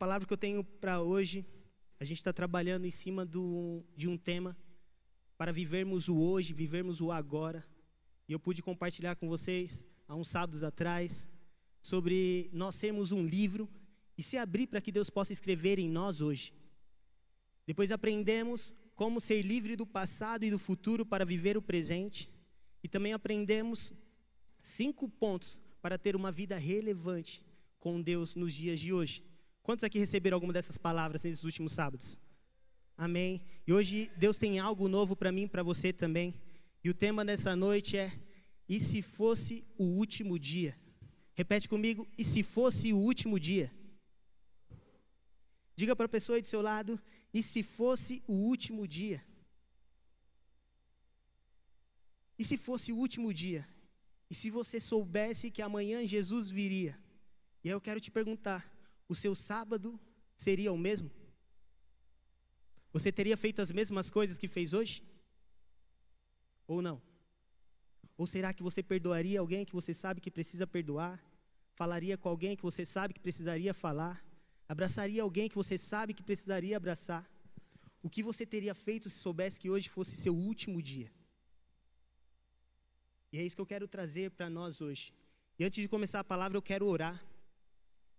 palavra que eu tenho para hoje, a gente está trabalhando em cima do, de um tema para vivermos o hoje, vivermos o agora. E eu pude compartilhar com vocês há uns sábados atrás sobre nós sermos um livro e se abrir para que Deus possa escrever em nós hoje. Depois aprendemos como ser livre do passado e do futuro para viver o presente. E também aprendemos cinco pontos para ter uma vida relevante com Deus nos dias de hoje. Quantos aqui receberam alguma dessas palavras nesses últimos sábados? Amém. E hoje Deus tem algo novo para mim para você também. E o tema dessa noite é: e se fosse o último dia? Repete comigo: e se fosse o último dia? Diga para a pessoa aí do seu lado: e se fosse o último dia? E se fosse o último dia? E se você soubesse que amanhã Jesus viria? E aí eu quero te perguntar: o seu sábado seria o mesmo? Você teria feito as mesmas coisas que fez hoje? Ou não? Ou será que você perdoaria alguém que você sabe que precisa perdoar? Falaria com alguém que você sabe que precisaria falar? Abraçaria alguém que você sabe que precisaria abraçar? O que você teria feito se soubesse que hoje fosse seu último dia? E é isso que eu quero trazer para nós hoje. E antes de começar a palavra, eu quero orar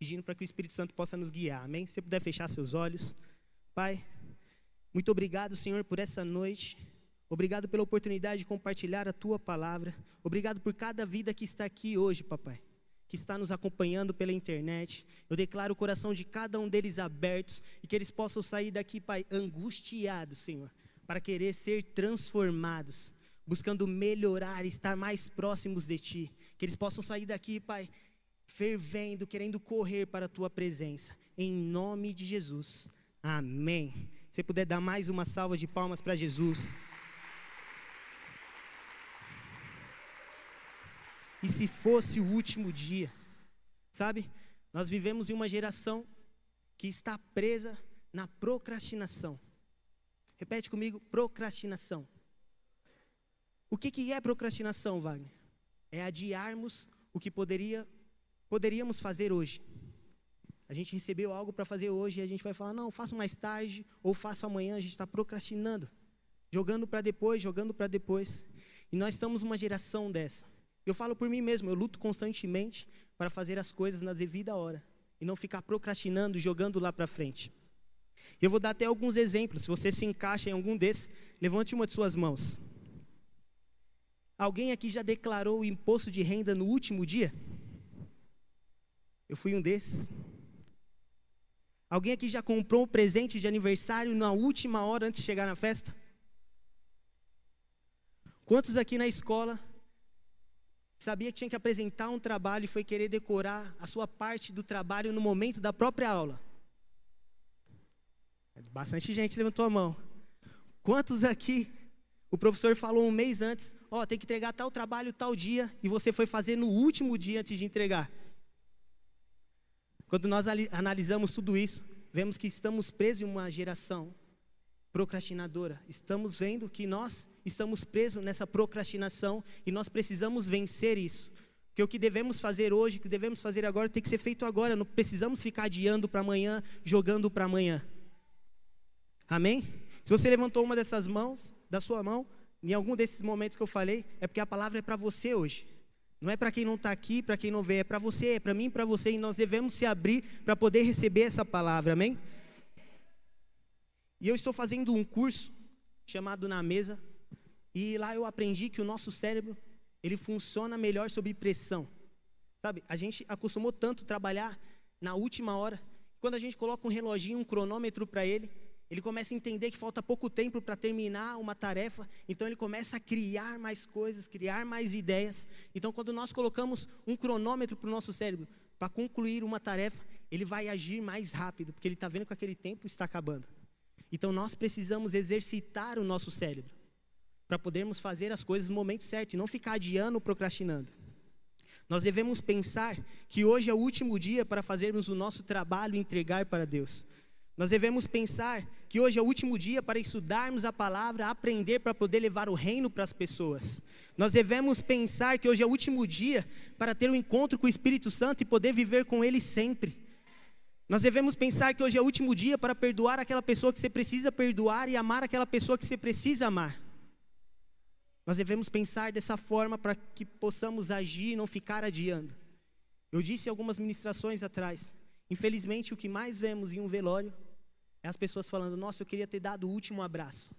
pedindo para que o Espírito Santo possa nos guiar. Amém? Se você puder fechar seus olhos. Pai, muito obrigado, Senhor, por essa noite. Obrigado pela oportunidade de compartilhar a tua palavra. Obrigado por cada vida que está aqui hoje, papai, que está nos acompanhando pela internet. Eu declaro o coração de cada um deles abertos e que eles possam sair daqui, pai, angustiados, Senhor, para querer ser transformados, buscando melhorar, estar mais próximos de ti. Que eles possam sair daqui, pai, fervendo, querendo correr para a tua presença. Em nome de Jesus. Amém. Se puder dar mais uma salva de palmas para Jesus. E se fosse o último dia, sabe? Nós vivemos em uma geração que está presa na procrastinação. Repete comigo: procrastinação. O que, que é procrastinação, Wagner? É adiarmos o que poderia poderíamos fazer hoje. A gente recebeu algo para fazer hoje e a gente vai falar, não, faço mais tarde ou faço amanhã, a gente está procrastinando, jogando para depois, jogando para depois. E nós estamos numa geração dessa. Eu falo por mim mesmo, eu luto constantemente para fazer as coisas na devida hora e não ficar procrastinando, jogando lá para frente. Eu vou dar até alguns exemplos, se você se encaixa em algum desses, levante uma de suas mãos. Alguém aqui já declarou o imposto de renda no último dia? Eu fui um desses. Alguém aqui já comprou um presente de aniversário na última hora antes de chegar na festa? Quantos aqui na escola sabia que tinha que apresentar um trabalho e foi querer decorar a sua parte do trabalho no momento da própria aula? Bastante gente levantou a mão. Quantos aqui o professor falou um mês antes, ó, oh, tem que entregar tal trabalho tal dia e você foi fazer no último dia antes de entregar? Quando nós analisamos tudo isso, vemos que estamos presos em uma geração procrastinadora. Estamos vendo que nós estamos presos nessa procrastinação e nós precisamos vencer isso. Que o que devemos fazer hoje, o que devemos fazer agora, tem que ser feito agora. Não precisamos ficar adiando para amanhã, jogando para amanhã. Amém? Se você levantou uma dessas mãos, da sua mão, em algum desses momentos que eu falei, é porque a palavra é para você hoje. Não é para quem não está aqui, para quem não vê, é para você, é para mim, para você, e nós devemos se abrir para poder receber essa palavra, amém? E eu estou fazendo um curso chamado Na Mesa, e lá eu aprendi que o nosso cérebro, ele funciona melhor sob pressão. Sabe, a gente acostumou tanto trabalhar na última hora, quando a gente coloca um reloginho, um cronômetro para ele, ele começa a entender que falta pouco tempo para terminar uma tarefa, então ele começa a criar mais coisas, criar mais ideias. Então, quando nós colocamos um cronômetro para o nosso cérebro para concluir uma tarefa, ele vai agir mais rápido, porque ele está vendo que aquele tempo está acabando. Então, nós precisamos exercitar o nosso cérebro para podermos fazer as coisas no momento certo e não ficar adiando ou procrastinando. Nós devemos pensar que hoje é o último dia para fazermos o nosso trabalho e entregar para Deus. Nós devemos pensar que hoje é o último dia para estudarmos a palavra, aprender para poder levar o reino para as pessoas. Nós devemos pensar que hoje é o último dia para ter um encontro com o Espírito Santo e poder viver com Ele sempre. Nós devemos pensar que hoje é o último dia para perdoar aquela pessoa que você precisa perdoar e amar aquela pessoa que você precisa amar. Nós devemos pensar dessa forma para que possamos agir e não ficar adiando. Eu disse algumas ministrações atrás. Infelizmente, o que mais vemos em um velório é as pessoas falando: Nossa, eu queria ter dado o último abraço.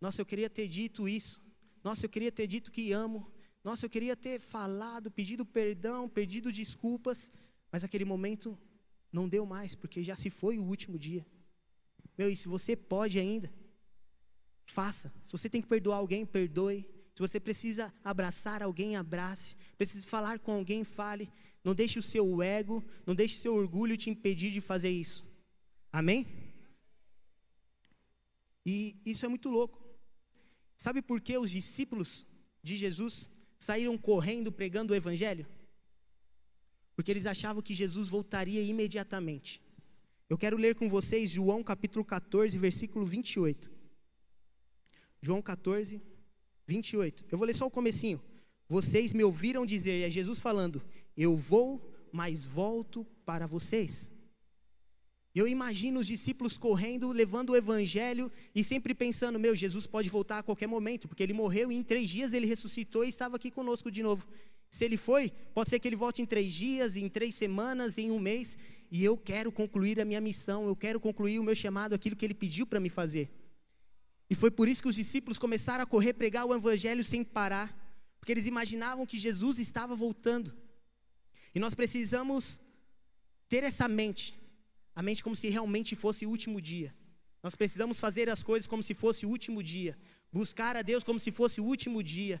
Nossa, eu queria ter dito isso. Nossa, eu queria ter dito que amo. Nossa, eu queria ter falado, pedido perdão, pedido desculpas. Mas aquele momento não deu mais, porque já se foi o último dia. Meu, e se você pode ainda, faça. Se você tem que perdoar alguém, perdoe. Se você precisa abraçar alguém, abrace. Precisa falar com alguém, fale. Não deixe o seu ego, não deixe o seu orgulho te impedir de fazer isso. Amém? E isso é muito louco. Sabe por que os discípulos de Jesus saíram correndo pregando o evangelho? Porque eles achavam que Jesus voltaria imediatamente. Eu quero ler com vocês João capítulo 14, versículo 28. João 14, 28. Eu vou ler só o comecinho. Vocês me ouviram dizer, e é Jesus falando: Eu vou, mas volto para vocês. Eu imagino os discípulos correndo, levando o evangelho e sempre pensando: Meu, Jesus pode voltar a qualquer momento, porque ele morreu e em três dias ele ressuscitou e estava aqui conosco de novo. Se ele foi, pode ser que ele volte em três dias, em três semanas, em um mês, e eu quero concluir a minha missão, eu quero concluir o meu chamado, aquilo que ele pediu para me fazer. E foi por isso que os discípulos começaram a correr pregar o evangelho sem parar, porque eles imaginavam que Jesus estava voltando. E nós precisamos ter essa mente, a mente como se realmente fosse o último dia. Nós precisamos fazer as coisas como se fosse o último dia, buscar a Deus como se fosse o último dia,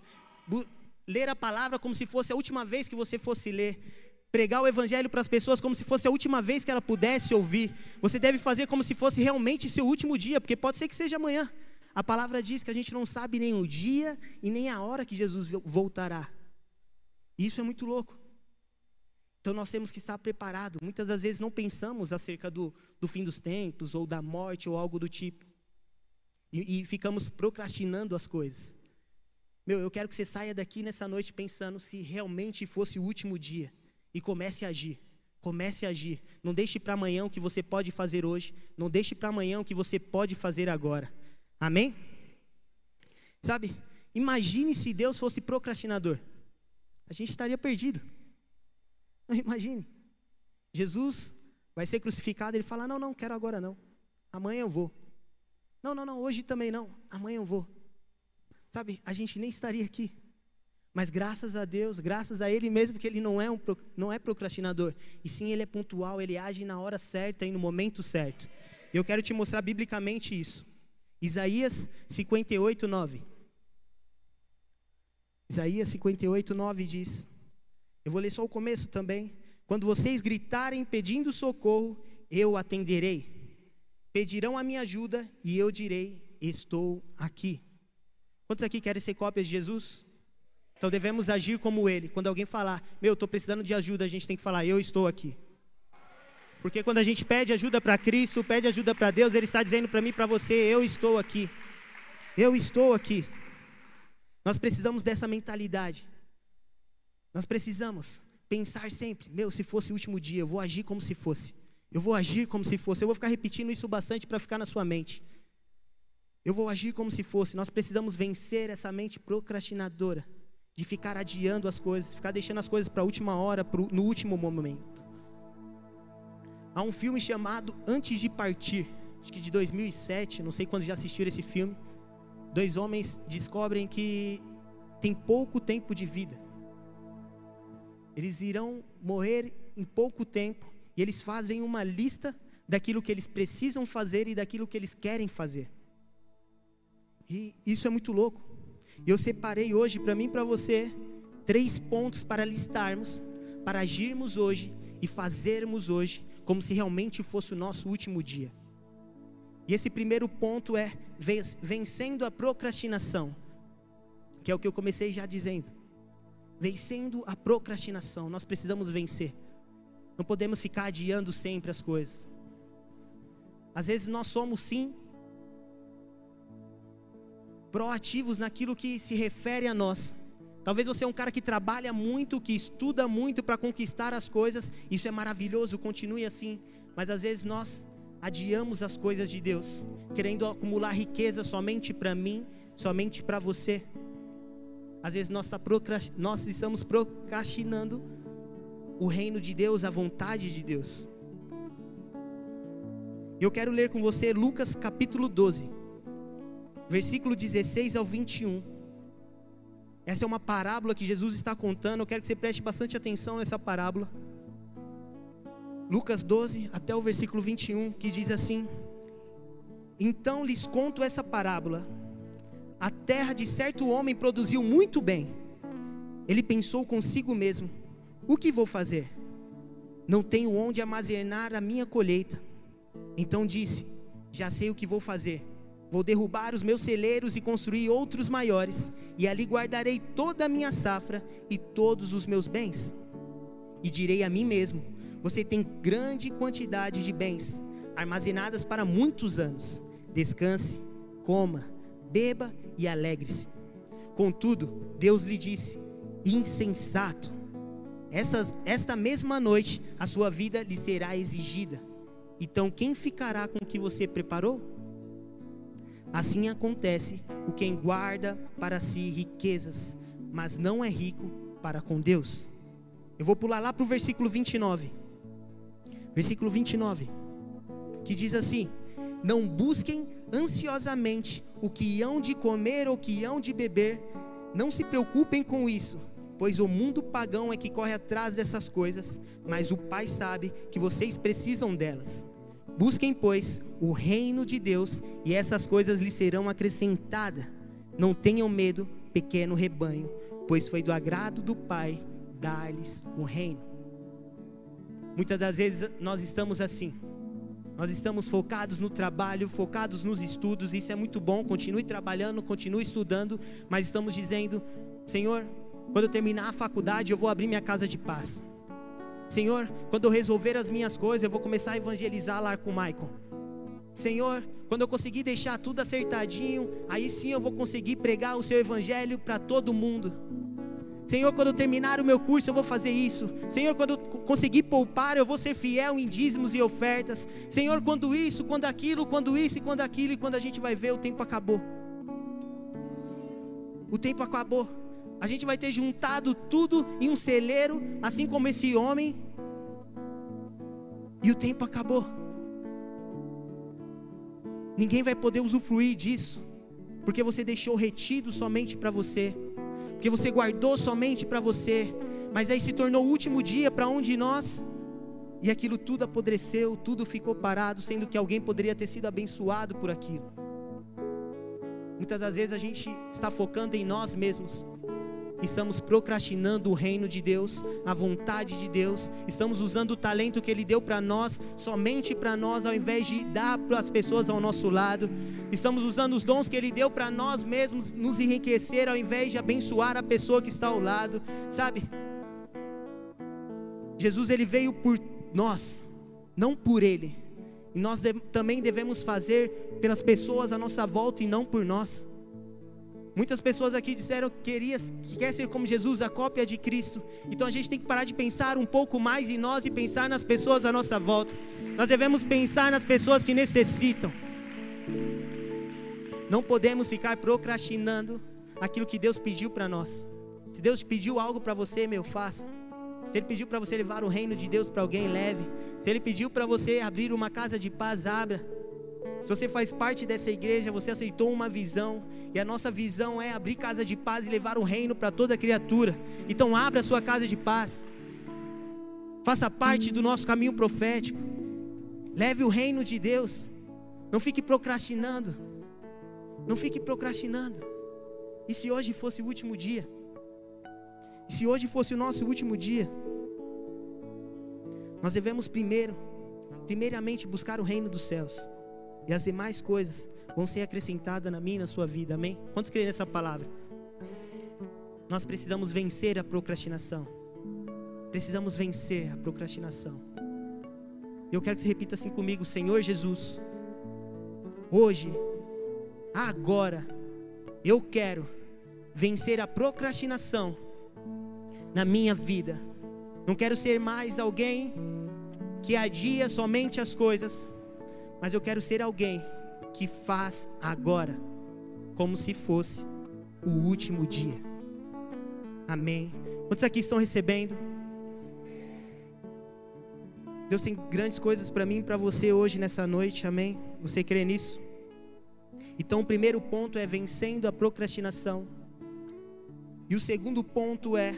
ler a palavra como se fosse a última vez que você fosse ler, pregar o evangelho para as pessoas como se fosse a última vez que ela pudesse ouvir. Você deve fazer como se fosse realmente seu último dia, porque pode ser que seja amanhã. A palavra diz que a gente não sabe nem o dia e nem a hora que Jesus voltará. Isso é muito louco. Então nós temos que estar preparados. Muitas das vezes não pensamos acerca do, do fim dos tempos, ou da morte, ou algo do tipo. E, e ficamos procrastinando as coisas. Meu, eu quero que você saia daqui nessa noite pensando se realmente fosse o último dia. E comece a agir. Comece a agir. Não deixe para amanhã o que você pode fazer hoje. Não deixe para amanhã o que você pode fazer agora. Amém? Sabe, imagine se Deus fosse procrastinador. A gente estaria perdido. Imagine. Jesus vai ser crucificado, ele fala: Não, não, quero agora não. Amanhã eu vou. Não, não, não, hoje também não. Amanhã eu vou. Sabe, a gente nem estaria aqui. Mas graças a Deus, graças a Ele mesmo, porque Ele não é, um, não é procrastinador. E sim, Ele é pontual, Ele age na hora certa e no momento certo. Eu quero te mostrar biblicamente isso. Isaías 58, 9. Isaías 58, 9 diz: Eu vou ler só o começo também. Quando vocês gritarem pedindo socorro, eu atenderei. Pedirão a minha ajuda e eu direi: Estou aqui. Quantos aqui querem ser cópias de Jesus? Então devemos agir como ele. Quando alguém falar, meu, estou precisando de ajuda, a gente tem que falar, eu estou aqui. Porque quando a gente pede ajuda para Cristo, pede ajuda para Deus, Ele está dizendo para mim e para você: Eu estou aqui. Eu estou aqui. Nós precisamos dessa mentalidade. Nós precisamos pensar sempre: Meu, se fosse o último dia, eu vou agir como se fosse. Eu vou agir como se fosse. Eu vou ficar repetindo isso bastante para ficar na sua mente. Eu vou agir como se fosse. Nós precisamos vencer essa mente procrastinadora de ficar adiando as coisas, ficar deixando as coisas para a última hora, pro, no último momento. Há um filme chamado Antes de Partir, acho que de 2007, não sei quando já assistiram esse filme. Dois homens descobrem que tem pouco tempo de vida. Eles irão morrer em pouco tempo e eles fazem uma lista daquilo que eles precisam fazer e daquilo que eles querem fazer. E isso é muito louco. E eu separei hoje para mim e para você três pontos para listarmos, para agirmos hoje e fazermos hoje como se realmente fosse o nosso último dia. E esse primeiro ponto é vencendo a procrastinação, que é o que eu comecei já dizendo. Vencendo a procrastinação, nós precisamos vencer. Não podemos ficar adiando sempre as coisas. Às vezes nós somos sim proativos naquilo que se refere a nós, Talvez você é um cara que trabalha muito, que estuda muito para conquistar as coisas, isso é maravilhoso, continue assim. mas às vezes nós adiamos as coisas de Deus, querendo acumular riqueza somente para mim, somente para você. Às vezes nós, tá nós estamos procrastinando o reino de Deus, a vontade de Deus. Eu quero ler com você Lucas capítulo 12, versículo 16 ao 21. Essa é uma parábola que Jesus está contando. Eu quero que você preste bastante atenção nessa parábola. Lucas 12, até o versículo 21, que diz assim: Então lhes conto essa parábola. A terra de certo homem produziu muito bem. Ele pensou consigo mesmo: O que vou fazer? Não tenho onde armazenar a minha colheita. Então disse: Já sei o que vou fazer. Vou derrubar os meus celeiros e construir outros maiores, e ali guardarei toda a minha safra e todos os meus bens. E direi a mim mesmo: Você tem grande quantidade de bens, armazenadas para muitos anos. Descanse, coma, beba e alegre-se. Contudo, Deus lhe disse: Insensato, Essas, esta mesma noite a sua vida lhe será exigida então, quem ficará com o que você preparou? Assim acontece o quem guarda para si riquezas, mas não é rico para com Deus. Eu vou pular lá para o versículo 29. Versículo 29, que diz assim: Não busquem ansiosamente o que hão de comer ou que hão de beber, não se preocupem com isso pois o mundo pagão é que corre atrás dessas coisas, mas o Pai sabe que vocês precisam delas. Busquem, pois, o reino de Deus, e essas coisas lhes serão acrescentadas. Não tenham medo, pequeno rebanho, pois foi do agrado do Pai dar-lhes o reino. Muitas das vezes nós estamos assim. Nós estamos focados no trabalho, focados nos estudos, isso é muito bom, continue trabalhando, continue estudando, mas estamos dizendo: Senhor, quando eu terminar a faculdade, eu vou abrir minha casa de paz. Senhor, quando eu resolver as minhas coisas, eu vou começar a evangelizar lá com o Maicon. Senhor, quando eu conseguir deixar tudo acertadinho, aí sim eu vou conseguir pregar o seu evangelho para todo mundo. Senhor, quando eu terminar o meu curso, eu vou fazer isso. Senhor, quando eu conseguir poupar, eu vou ser fiel em dízimos e ofertas. Senhor, quando isso, quando aquilo, quando isso e quando aquilo, e quando a gente vai ver, o tempo acabou. O tempo acabou a gente vai ter juntado tudo em um celeiro, assim como esse homem, e o tempo acabou. Ninguém vai poder usufruir disso, porque você deixou retido somente para você, porque você guardou somente para você, mas aí se tornou o último dia para um de nós, e aquilo tudo apodreceu, tudo ficou parado, sendo que alguém poderia ter sido abençoado por aquilo. Muitas das vezes a gente está focando em nós mesmos, estamos procrastinando o reino de Deus, a vontade de Deus, estamos usando o talento que Ele deu para nós, somente para nós, ao invés de dar para as pessoas ao nosso lado, estamos usando os dons que Ele deu para nós mesmos nos enriquecer, ao invés de abençoar a pessoa que está ao lado, sabe? Jesus ele veio por nós, não por Ele, e nós de, também devemos fazer pelas pessoas à nossa volta e não por nós. Muitas pessoas aqui disseram que, queria, que quer ser como Jesus, a cópia de Cristo. Então a gente tem que parar de pensar um pouco mais em nós e pensar nas pessoas à nossa volta. Nós devemos pensar nas pessoas que necessitam. Não podemos ficar procrastinando aquilo que Deus pediu para nós. Se Deus pediu algo para você, meu, faça. Se Ele pediu para você levar o reino de Deus para alguém, leve. Se Ele pediu para você abrir uma casa de paz, abra. Se você faz parte dessa igreja, você aceitou uma visão, e a nossa visão é abrir casa de paz e levar o reino para toda criatura. Então abra a sua casa de paz. Faça parte do nosso caminho profético. Leve o reino de Deus. Não fique procrastinando. Não fique procrastinando. E se hoje fosse o último dia? E se hoje fosse o nosso último dia? Nós devemos primeiro, primeiramente buscar o reino dos céus e as demais coisas vão ser acrescentadas na minha e na sua vida, amém? Quantos creem nessa palavra? Nós precisamos vencer a procrastinação. Precisamos vencer a procrastinação. Eu quero que você repita assim comigo, Senhor Jesus. Hoje, agora, eu quero vencer a procrastinação na minha vida. Não quero ser mais alguém que adia somente as coisas, mas eu quero ser alguém que faz agora, como se fosse o último dia. Amém. Quantos aqui estão recebendo? Deus tem grandes coisas para mim e para você hoje nessa noite, amém? Você crê nisso? Então, o primeiro ponto é vencendo a procrastinação. E o segundo ponto é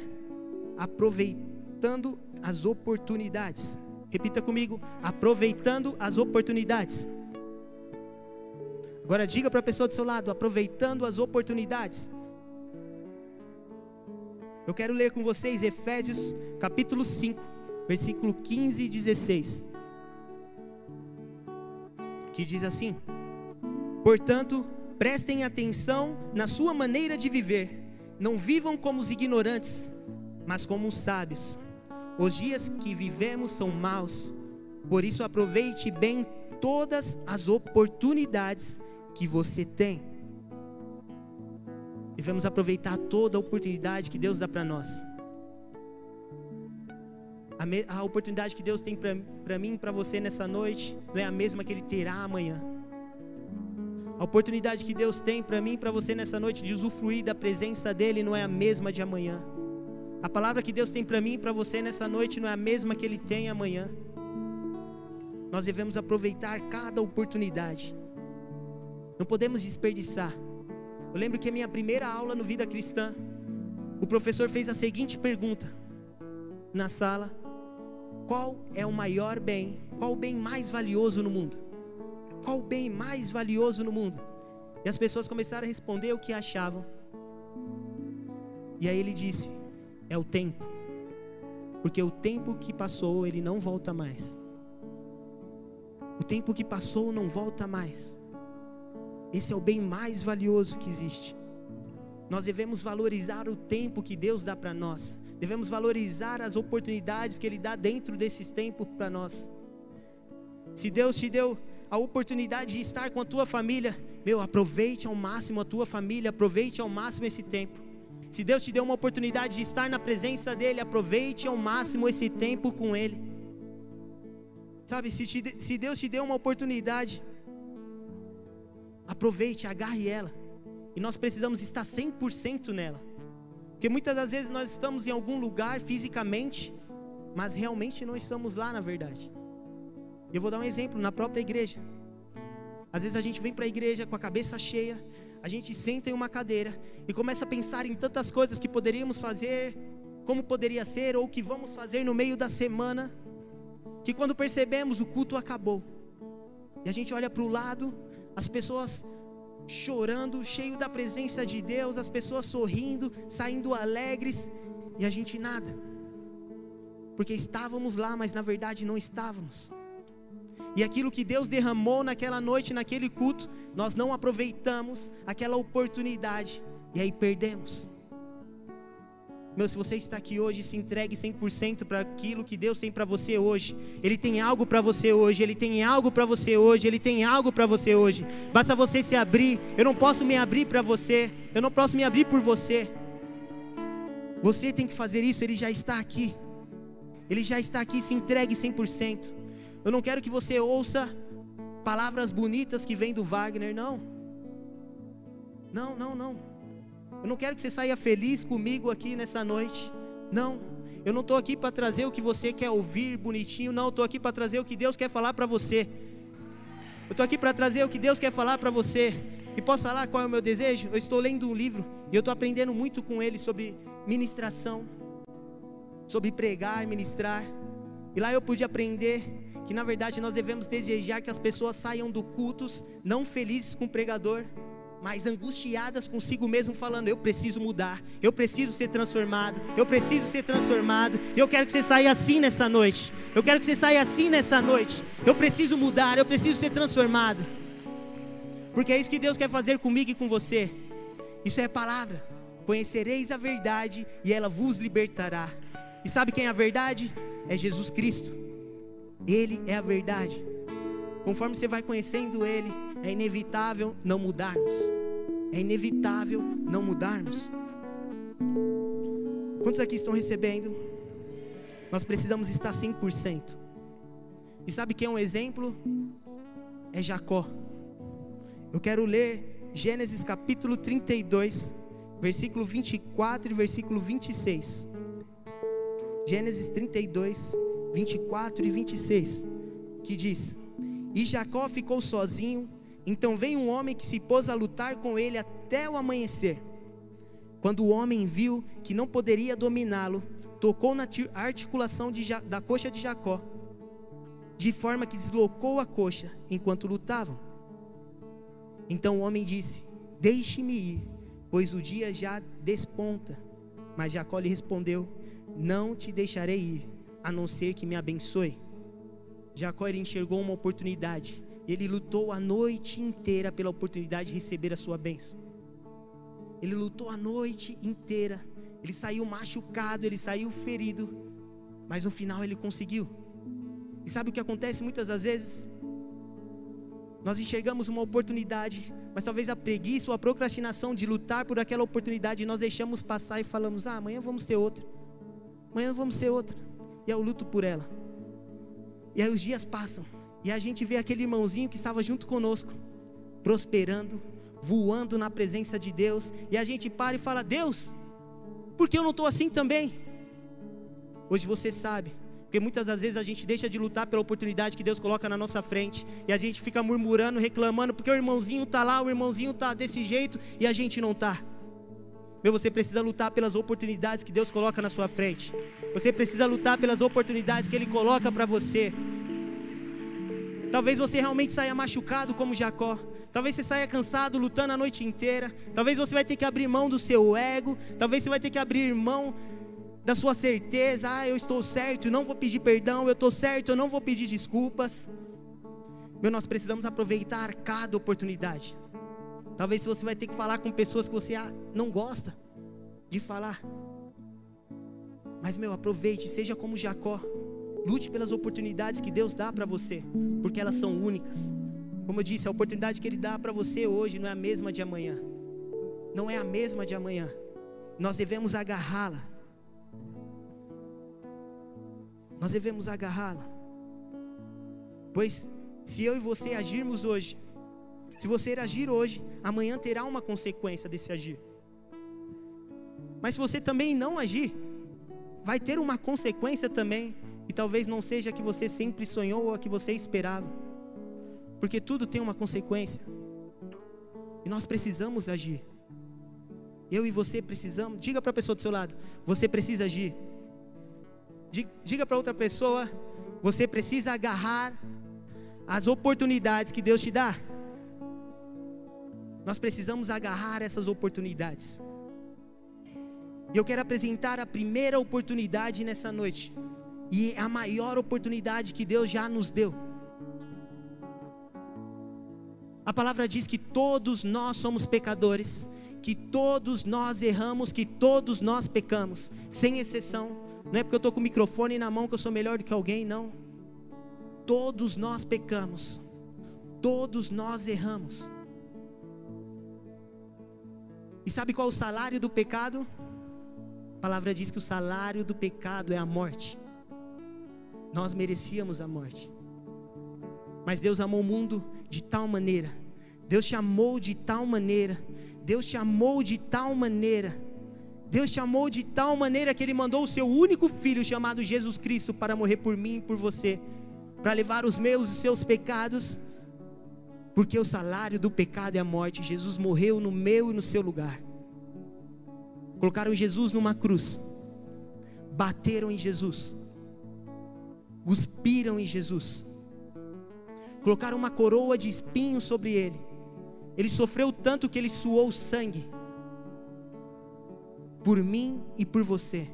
aproveitando as oportunidades. Repita comigo: aproveitando as oportunidades. Agora diga para a pessoa do seu lado: aproveitando as oportunidades. Eu quero ler com vocês Efésios capítulo 5, versículo 15 e 16. Que diz assim: Portanto, prestem atenção na sua maneira de viver. Não vivam como os ignorantes, mas como os sábios. Os dias que vivemos são maus, por isso aproveite bem todas as oportunidades que você tem. Devemos aproveitar toda a oportunidade que Deus dá para nós. A, me, a, oportunidade que Deus tem para mim e para você nessa noite não é a mesma que Ele terá amanhã. A oportunidade que Deus tem para mim e para você nessa noite de usufruir da presença dEle não é a mesma de amanhã. A palavra que Deus tem para mim e para você nessa noite não é a mesma que Ele tem amanhã. Nós devemos aproveitar cada oportunidade. Não podemos desperdiçar. Eu lembro que a minha primeira aula no Vida Cristã, o professor fez a seguinte pergunta na sala: Qual é o maior bem? Qual o bem mais valioso no mundo? Qual o bem mais valioso no mundo? E as pessoas começaram a responder o que achavam. E aí ele disse: É o tempo. Porque o tempo que passou, ele não volta mais. O tempo que passou não volta mais. Esse é o bem mais valioso que existe. Nós devemos valorizar o tempo que Deus dá para nós. Devemos valorizar as oportunidades que Ele dá dentro desses tempos para nós. Se Deus te deu a oportunidade de estar com a tua família, meu, aproveite ao máximo a tua família, aproveite ao máximo esse tempo. Se Deus te deu uma oportunidade de estar na presença dEle, aproveite ao máximo esse tempo com Ele. Sabe, se, te, se Deus te deu uma oportunidade Aproveite, agarre ela. E nós precisamos estar 100% nela. Porque muitas das vezes nós estamos em algum lugar fisicamente, mas realmente não estamos lá na verdade. Eu vou dar um exemplo na própria igreja. Às vezes a gente vem para a igreja com a cabeça cheia, a gente senta em uma cadeira e começa a pensar em tantas coisas que poderíamos fazer, como poderia ser ou que vamos fazer no meio da semana, que quando percebemos o culto acabou. E a gente olha para o lado as pessoas chorando, cheio da presença de Deus, as pessoas sorrindo, saindo alegres, e a gente nada. Porque estávamos lá, mas na verdade não estávamos. E aquilo que Deus derramou naquela noite, naquele culto, nós não aproveitamos aquela oportunidade e aí perdemos. Meu, se você está aqui hoje, se entregue 100% para aquilo que Deus tem para você hoje. Ele tem algo para você hoje, ele tem algo para você hoje, ele tem algo para você hoje. Basta você se abrir. Eu não posso me abrir para você, eu não posso me abrir por você. Você tem que fazer isso, ele já está aqui. Ele já está aqui, se entregue 100%. Eu não quero que você ouça palavras bonitas que vêm do Wagner, não. Não, não, não. Eu não quero que você saia feliz comigo aqui nessa noite. Não. Eu não estou aqui para trazer o que você quer ouvir bonitinho. Não, estou aqui para trazer o que Deus quer falar para você. Eu estou aqui para trazer o que Deus quer falar para você. E posso falar qual é o meu desejo? Eu estou lendo um livro e eu estou aprendendo muito com ele sobre ministração, sobre pregar, ministrar. E lá eu pude aprender que na verdade nós devemos desejar que as pessoas saiam do cultos não felizes com o pregador, mas angustiadas consigo mesmo, falando: Eu preciso mudar, eu preciso ser transformado, eu preciso ser transformado. Eu quero que você saia assim nessa noite. Eu quero que você saia assim nessa noite. Eu preciso mudar, eu preciso ser transformado. Porque é isso que Deus quer fazer comigo e com você. Isso é palavra. Conhecereis a verdade e ela vos libertará. E sabe quem é a verdade? É Jesus Cristo. Ele é a verdade. Conforme você vai conhecendo Ele, é inevitável não mudarmos. É inevitável não mudarmos. Quantos aqui estão recebendo? Nós precisamos estar 100%. E sabe quem é um exemplo? É Jacó. Eu quero ler Gênesis capítulo 32, versículo 24 e versículo 26. Gênesis 32, 24 e 26, que diz: E Jacó ficou sozinho, então veio um homem que se pôs a lutar com ele até o amanhecer. Quando o homem viu que não poderia dominá-lo, tocou na articulação de, da coxa de Jacó, de forma que deslocou a coxa enquanto lutavam. Então o homem disse: Deixe-me ir, pois o dia já desponta. Mas Jacó lhe respondeu: Não te deixarei ir, a não ser que me abençoe. Jacó enxergou uma oportunidade. Ele lutou a noite inteira pela oportunidade de receber a sua bênção. Ele lutou a noite inteira ele saiu machucado, ele saiu ferido, mas no final ele conseguiu. E sabe o que acontece muitas das vezes? Nós enxergamos uma oportunidade, mas talvez a preguiça ou a procrastinação de lutar por aquela oportunidade nós deixamos passar e falamos: ah, amanhã vamos ter outra, amanhã vamos ter outra, e eu luto por ela. E aí os dias passam, e a gente vê aquele irmãozinho que estava junto conosco, prosperando, voando na presença de Deus, e a gente para e fala: Deus, porque eu não estou assim também? Hoje você sabe, porque muitas das vezes a gente deixa de lutar pela oportunidade que Deus coloca na nossa frente e a gente fica murmurando, reclamando, porque o irmãozinho está lá, o irmãozinho está desse jeito e a gente não está. Meu, você precisa lutar pelas oportunidades que Deus coloca na sua frente. Você precisa lutar pelas oportunidades que Ele coloca para você. Talvez você realmente saia machucado como Jacó. Talvez você saia cansado lutando a noite inteira. Talvez você vai ter que abrir mão do seu ego. Talvez você vai ter que abrir mão da sua certeza. Ah, eu estou certo, não vou pedir perdão. Eu estou certo, eu não vou pedir desculpas. Meu, nós precisamos aproveitar cada oportunidade. Talvez você vai ter que falar com pessoas que você não gosta de falar. Mas, meu, aproveite, seja como Jacó. Lute pelas oportunidades que Deus dá para você, porque elas são únicas. Como eu disse, a oportunidade que Ele dá para você hoje não é a mesma de amanhã. Não é a mesma de amanhã. Nós devemos agarrá-la. Nós devemos agarrá-la. Pois se eu e você agirmos hoje, se você agir hoje, amanhã terá uma consequência desse agir. Mas se você também não agir, vai ter uma consequência também, e talvez não seja a que você sempre sonhou ou a que você esperava. Porque tudo tem uma consequência. E nós precisamos agir. Eu e você precisamos. Diga para a pessoa do seu lado: você precisa agir. Diga para outra pessoa: você precisa agarrar as oportunidades que Deus te dá. Nós precisamos agarrar essas oportunidades. E eu quero apresentar a primeira oportunidade nessa noite. E é a maior oportunidade que Deus já nos deu. A palavra diz que todos nós somos pecadores, que todos nós erramos, que todos nós pecamos, sem exceção. Não é porque eu estou com o microfone na mão que eu sou melhor do que alguém, não. Todos nós pecamos, todos nós erramos. E sabe qual é o salário do pecado? A palavra diz que o salário do pecado é a morte. Nós merecíamos a morte. Mas Deus amou o mundo de tal maneira, Deus te amou de tal maneira, Deus te amou de tal maneira, Deus te amou de tal maneira que Ele mandou o seu único filho, chamado Jesus Cristo, para morrer por mim e por você, para levar os meus e os seus pecados, porque o salário do pecado é a morte. Jesus morreu no meu e no seu lugar. Colocaram Jesus numa cruz, bateram em Jesus, cuspiram em Jesus colocaram uma coroa de espinhos sobre ele. Ele sofreu tanto que ele suou sangue por mim e por você,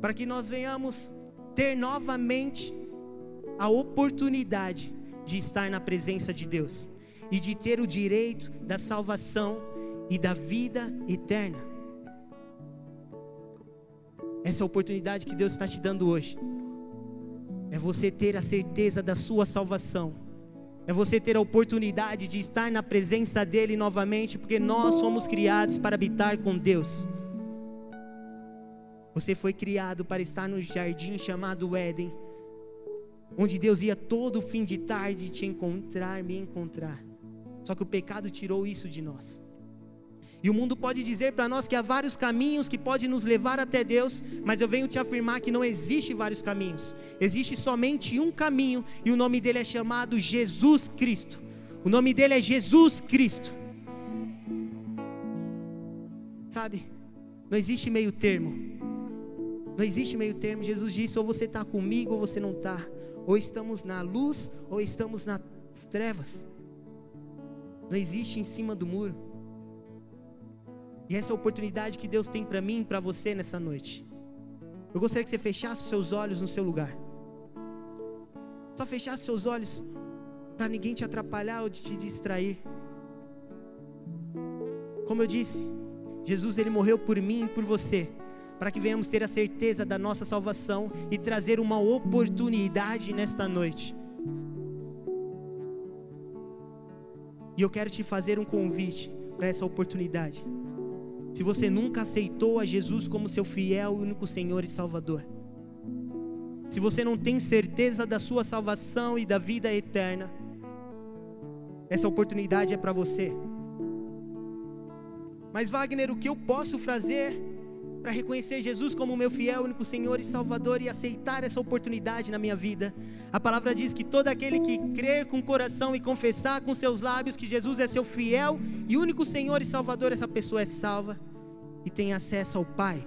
para que nós venhamos ter novamente a oportunidade de estar na presença de Deus e de ter o direito da salvação e da vida eterna. Essa é oportunidade que Deus está te dando hoje é você ter a certeza da sua salvação, é você ter a oportunidade de estar na presença dEle novamente, porque nós somos criados para habitar com Deus. Você foi criado para estar no jardim chamado Éden, onde Deus ia todo fim de tarde te encontrar, me encontrar. Só que o pecado tirou isso de nós. E o mundo pode dizer para nós que há vários caminhos que podem nos levar até Deus, mas eu venho te afirmar que não existe vários caminhos. Existe somente um caminho e o nome dele é chamado Jesus Cristo. O nome dele é Jesus Cristo. Sabe? Não existe meio termo. Não existe meio termo. Jesus disse: ou você está comigo ou você não está. Ou estamos na luz ou estamos nas trevas. Não existe em cima do muro. E essa é a oportunidade que Deus tem para mim e para você nessa noite. Eu gostaria que você fechasse seus olhos no seu lugar. Só fechasse seus olhos para ninguém te atrapalhar ou te distrair. Como eu disse, Jesus ele morreu por mim e por você, para que venhamos ter a certeza da nossa salvação e trazer uma oportunidade nesta noite. E eu quero te fazer um convite para essa oportunidade. Se você nunca aceitou a Jesus como seu fiel e único Senhor e Salvador, se você não tem certeza da sua salvação e da vida eterna, essa oportunidade é para você. Mas Wagner, o que eu posso fazer para reconhecer Jesus como meu fiel, único Senhor e Salvador e aceitar essa oportunidade na minha vida. A palavra diz que todo aquele que crer com o coração e confessar com seus lábios que Jesus é seu fiel e único Senhor e Salvador, essa pessoa é salva e tem acesso ao Pai.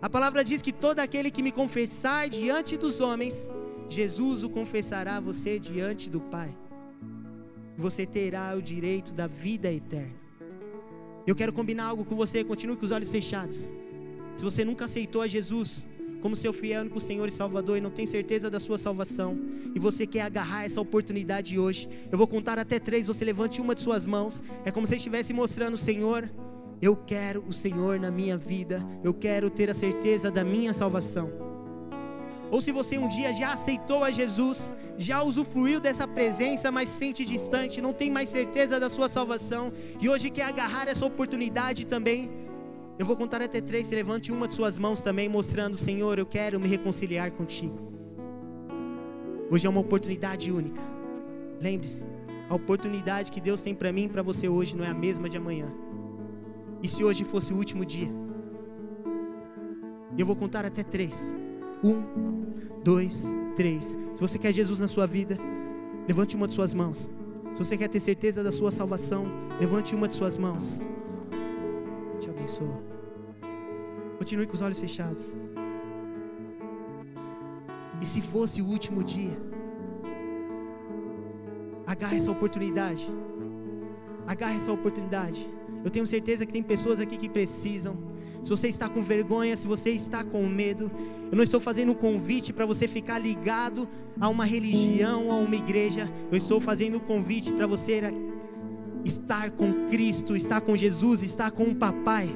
A palavra diz que todo aquele que me confessar diante dos homens, Jesus o confessará a você diante do Pai. Você terá o direito da vida eterna. Eu quero combinar algo com você, continue com os olhos fechados. Se você nunca aceitou a Jesus como seu fiel único Senhor e Salvador e não tem certeza da sua salvação, e você quer agarrar essa oportunidade hoje, eu vou contar até três, você levante uma de suas mãos, é como se estivesse mostrando, Senhor, eu quero o Senhor na minha vida, eu quero ter a certeza da minha salvação. Ou se você um dia já aceitou a Jesus, já usufruiu dessa presença, mas se sente distante, não tem mais certeza da sua salvação, e hoje quer agarrar essa oportunidade também, eu vou contar até três, levante uma de suas mãos também, mostrando, Senhor, eu quero me reconciliar contigo. Hoje é uma oportunidade única. Lembre-se, a oportunidade que Deus tem para mim e para você hoje não é a mesma de amanhã. E se hoje fosse o último dia? Eu vou contar até três. Um, dois, três. Se você quer Jesus na sua vida, levante uma de suas mãos. Se você quer ter certeza da sua salvação, levante uma de suas mãos. Te abençoe. Continue com os olhos fechados. E se fosse o último dia, agarre essa oportunidade. Agarre essa oportunidade. Eu tenho certeza que tem pessoas aqui que precisam se você está com vergonha, se você está com medo, eu não estou fazendo um convite para você ficar ligado a uma religião, a uma igreja. Eu estou fazendo um convite para você estar com Cristo, estar com Jesus, estar com o Papai.